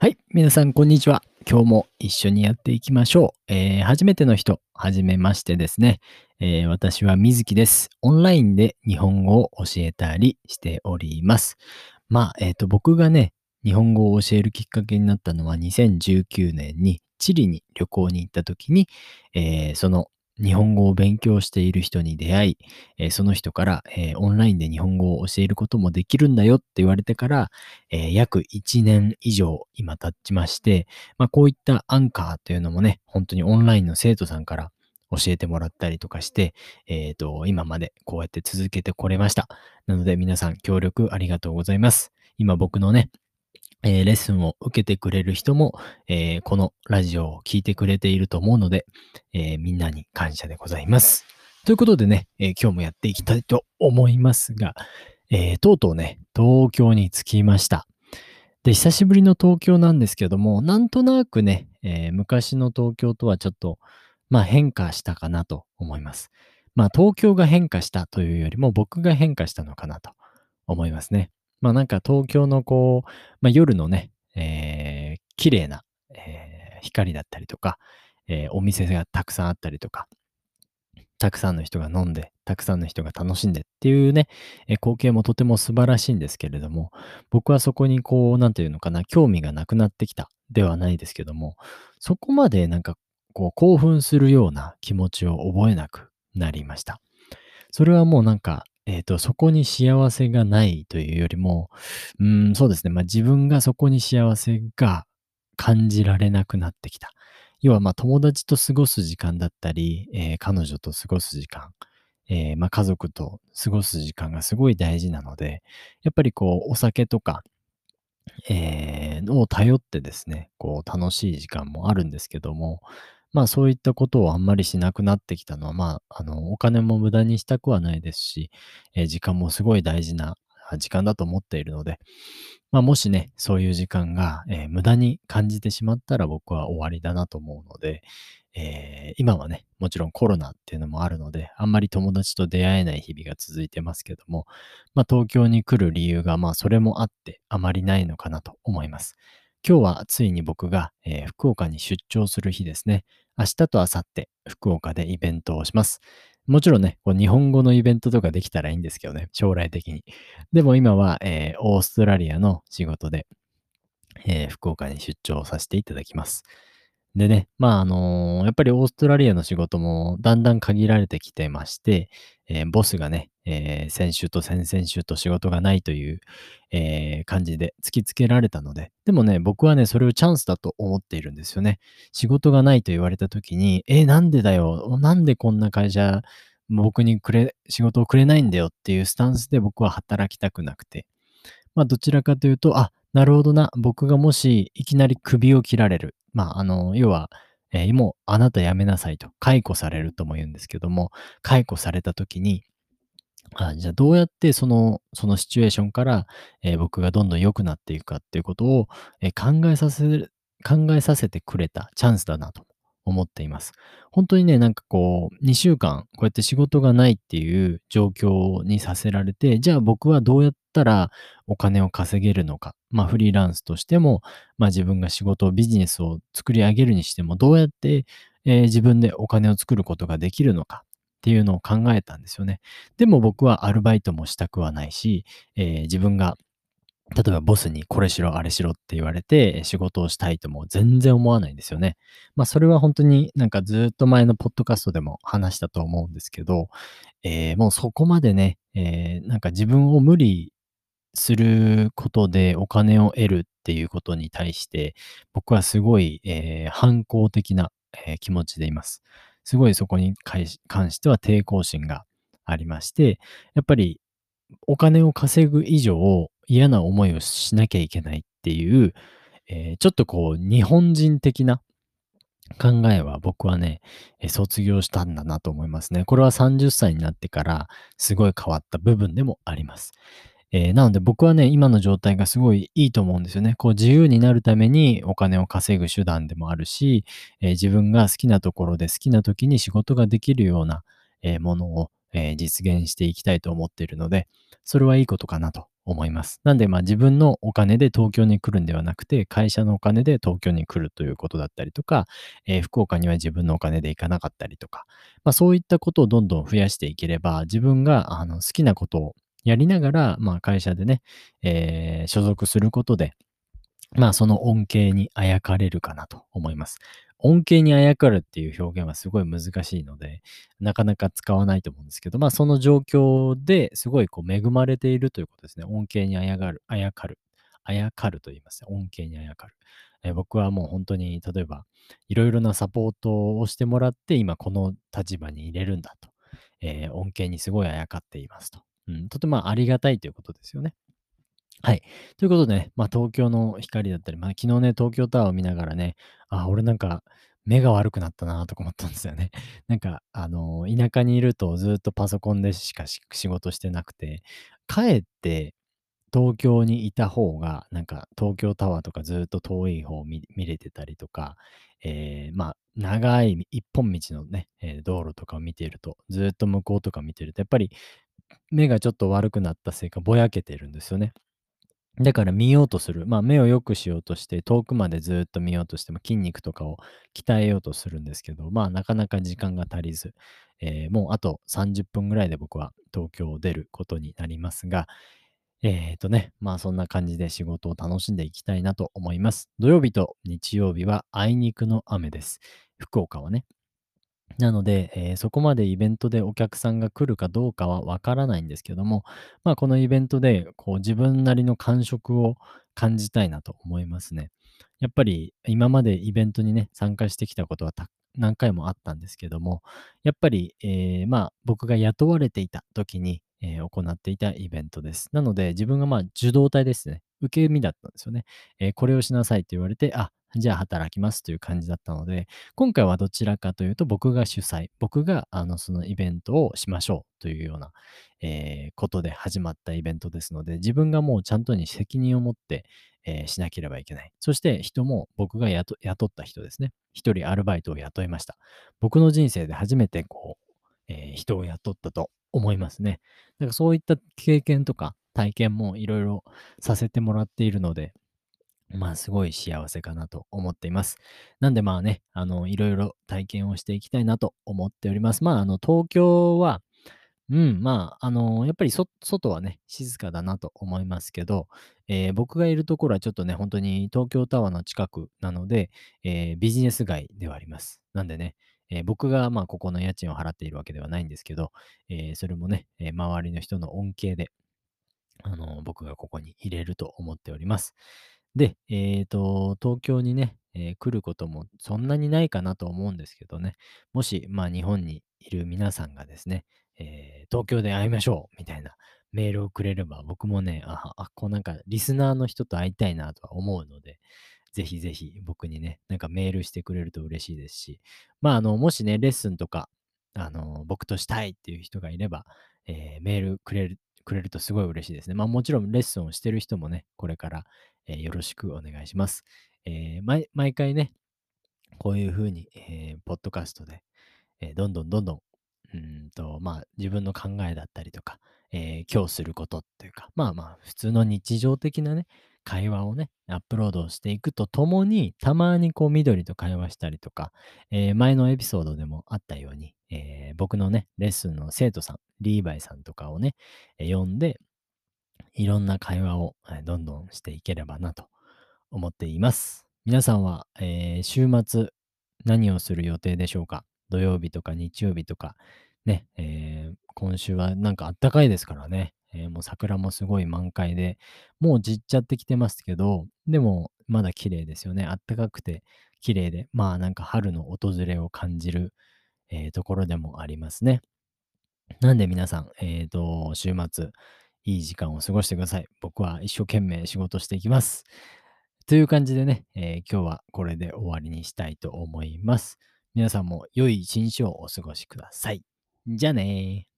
はい。皆さん、こんにちは。今日も一緒にやっていきましょう。えー初めての人、はじめましてですね。えー私は水木です。オンラインで日本語を教えたりしております。まあ、えっ、と、僕がね、日本語を教えるきっかけになったのは2019年にチリに旅行に行った時に、えーその日本語を勉強している人に出会い、えーその人から、えーオンラインで日本語を教えることもできるんだよって言われてから、えー約1年以上今経ちまして、まあ、こういったアンカーというのもね、本当にオンラインの生徒さんから教えてもらったりとかして、えっ、と、今までこうやって続けてこれました。なので皆さん協力ありがとうございます。今僕のね、えーレッスンを受けてくれる人も、えーこのラジオを聞いてくれていると思うので、えーみんなに感謝でございます。ということでね、えー今日もやっていきたいと思いますが、えーとうとうね、東京に着きました。で、久しぶりの東京なんですけども、なんとなくね、えー昔の東京とはちょっと、まあ変化したかなと思います。まあ東京が変化したというよりも僕が変化したのかなと思いますね。まあなんか東京のこう、まあ夜のね、えー綺麗な、えー光だったりとか、えーお店がたくさんあったりとか、たくさんの人が飲んで、たくさんの人が楽しんでっていうね、えー光景もとても素晴らしいんですけれども、僕はそこにこう、なんていうのかな、興味がなくなってきたではないですけども、そこまでなんかこう、興奮するような気持ちを覚えなくなりました。それはもうなんか、えっ、と、そこに幸せがないというよりも、うん、そうですね。まあ自分がそこに幸せが感じられなくなってきた。要はまあ友達と過ごす時間だったり、えー彼女と過ごす時間、えーまあ家族と過ごす時間がすごい大事なので、やっぱりこうお酒とか、えーを頼ってですね、こう楽しい時間もあるんですけども、まあそういったことをあんまりしなくなってきたのは、まあ、あの、お金も無駄にしたくはないですし、えー時間もすごい大事な時間だと思っているので、まあもしね、そういう時間が、えー無駄に感じてしまったら僕は終わりだなと思うので、えー今はね、もちろんコロナっていうのもあるので、あんまり友達と出会えない日々が続いてますけども、まあ東京に来る理由がまあそれもあってあまりないのかなと思います。今日はついに僕が、えー福岡に出張する日ですね。明日と明後日、福岡でイベントをします。もちろんね、こう日本語のイベントとかできたらいいんですけどね、将来的に。でも今は、えーオーストラリアの仕事で、えー福岡に出張させていただきます。でね、まあ、あのーやっぱりオーストラリアの仕事もだんだん限られてきてまして、えーボスがね、えー先週と先々週と仕事がないという、えー感じで突きつけられたので、でもね、僕はね、それをチャンスだと思っているんですよね。仕事がないと言われた時に、えーなんでだよ、なんでこんな会社、僕にくれ、仕事をくれないんだよっていうスタンスで僕は働きたくなくて、まあ、どちらかというと、あ、なるほどな、僕がもしいきなり首を切られる。まあ、あの、要は、えーもうあなた辞めなさいと、解雇されるとも言うんですけども、解雇された時に、あじゃあどうやってその、そのシチュエーションから、えー僕がどんどん良くなっていくかっていうことを、えー考えさせ、考えさせてくれたチャンスだなと思っています。本当にね、なんかこう、2週間、こうやって仕事がないっていう状況にさせられて、じゃあ僕はどうやったらお金を稼げるのか。まあフリーランスとしても、まあ自分が仕事を、ビジネスを作り上げるにしても、どうやって、えー自分でお金を作ることができるのかっていうのを考えたんですよね。でも僕はアルバイトもしたくはないし、えー自分が例えばボスにこれしろ、あれしろって言われて仕事をしたいとも全然思わないんですよね。まあそれは本当になんかずっと前のポッドキャストでも話したと思うんですけど、えーもうそこまでね、えーなんか自分を無理することでお金を得るっていうことに対して、僕はすごい、えー反抗的な、えー気持ちでいます。すごいそこに関しては抵抗心がありまして、やっぱりお金を稼ぐ以上嫌な思いをしなきゃいけないっていう、えーちょっとこう日本人的な考えは僕はね、卒業したんだなと思いますね。これは30歳になってからすごい変わった部分でもあります。えーなので僕はね、今の状態がすごいいいと思うんですよね。こう自由になるためにお金を稼ぐ手段でもあるし、えー自分が好きなところで好きな時に仕事ができるような、えーものを、え実現していきたいと思っているので、それはいいことかなと思います。なんで、まあ自分のお金で東京に来るんではなくて、会社のお金で東京に来るということだったりとか、え福岡には自分のお金で行かなかったりとか、まあそういったことをどんどん増やしていければ、自分があの好きなことをやりながら、まあ会社でね、えー所属することで、まあその恩恵にあやかれるかなと思います。恩恵にあやかるっていう表現はすごい難しいので、なかなか使わないと思うんですけど、まあその状況ですごいこう恵まれているということですね。恩恵にあやがる、あやかる。あやかると言いますね。恩恵にあやかる。え僕はもう本当に、例えば、いろいろなサポートをしてもらって、今この立場に入れるんだと。えー恩恵にすごいあやかっていますと。うん、とてもありがたいということですよね。はい。ということでね、まあ、東京の光だったり、まあ、昨日ね、東京タワーを見ながらね、あ、俺なんか目が悪くなったなとか思ったんですよね。なんか、あの、田舎にいるとずっとパソコンでしか仕事してなくて、帰って東京にいた方が、なんか東京タワーとかずっと遠い方を見見れてたりとか、えーまあ、長い一本道のね、えー道路とかを見ていると、ずっと向こうとか見てると、やっぱり目がちょっと悪くなったせいかぼやけてるんですよね。だから見ようとする。まあ目を良くしようとして遠くまでずっと見ようとしても筋肉とかを鍛えようとするんですけど、まあなかなか時間が足りず、えーもうあと30分ぐらいで僕は東京を出ることになりますが、えーとね、まあそんな感じで仕事を楽しんでいきたいなと思います。土曜日と日曜日はあいにくの雨です。福岡はね。なので、えーそこまでイベントでお客さんが来るかどうかはわからないんですけども、まあ、このイベントでこう自分なりの感触を感じたいなと思いますね。やっぱり今までイベントにね、参加してきたことはた何回もあったんですけども、やっぱり、えーまあ、僕が雇われていた時に、えー行っていたイベントです。なので、自分がまあ受動体ですね。受け身だったんですよね。えーこれをしなさいと言われて、あ、じゃあ働きますという感じだったので、今回はどちらかというと、僕が主催、僕があのそのイベントをしましょうというような、えーことで始まったイベントですので、自分がもうちゃんとに責任を持って、えーしなければいけない。そして人も僕が雇雇った人ですね。一人アルバイトを雇いました。僕の人生で初めてこう、えー人を雇ったと思いますね。だからそういった経験とか体験もいろいろさせてもらっているので、まあ、すごい幸せかなと思っています。なんでまあね、あの、いろいろ体験をしていきたいなと思っております。まあ、あの、東京は、うん、まあ、あの、やっぱり外はね、静かだなと思いますけど、えー僕がいるところはちょっとね、本当に東京タワーの近くなので、えービジネス街ではあります。なんでね、えー僕がまあ、ここの家賃を払っているわけではないんですけど、えーそれもね、えー周りの人の恩恵で、あの、僕がここに入れると思っております。で、えっと、東京にね、えー来ることもそんなにないかなと思うんですけどね、もし、まあ、日本にいる皆さんがですね、えー東京で会いましょうみたいなメールをくれれば、僕もね、あ、あこうなんかリスナーの人と会いたいなとは思うので、ぜひぜひ僕にね、なんかメールしてくれると嬉しいですし、まあ、あの、もしね、レッスンとか、あの、僕としたいっていう人がいれば、えーメールくれる、くれるとすごい嬉しいですね。まあもちろんレッスンをしてる人もね、これから、えよろしくお願いします。え毎回ね、こういうふうに、えーポッドキャストで、えどんどんどんどん、うんと、まあ、自分の考えだったりとか、えー今日することっていうか、まあまあ、普通の日常的なね、会話をね、アップロードしていくとともに、たまにこう、緑と会話したりとか、えー前のエピソードでもあったように、えー僕のね、レッスンの生徒さん、リーバイさんとかをね、呼んで、いろんな会話をどんどんしていければなと思っています。皆さんは、えー週末何をする予定でしょうか？土曜日とか日曜日とか、ね、えー今週はなんかあったかいですからね、えーもう桜もすごい満開で、もう散っちゃってきてますけど、でもまだ綺麗ですよね。あったかくて綺麗で、まあなんか春の訪れを感じる、えーところでもありますね。なんで皆さん、えっ、と、週末、いい時間を過ごしてください。僕は一生懸命仕事していきます。という感じでね、えー今日はこれで終わりにしたいと思います。皆さんも良い一日をお過ごしください。じゃあねー。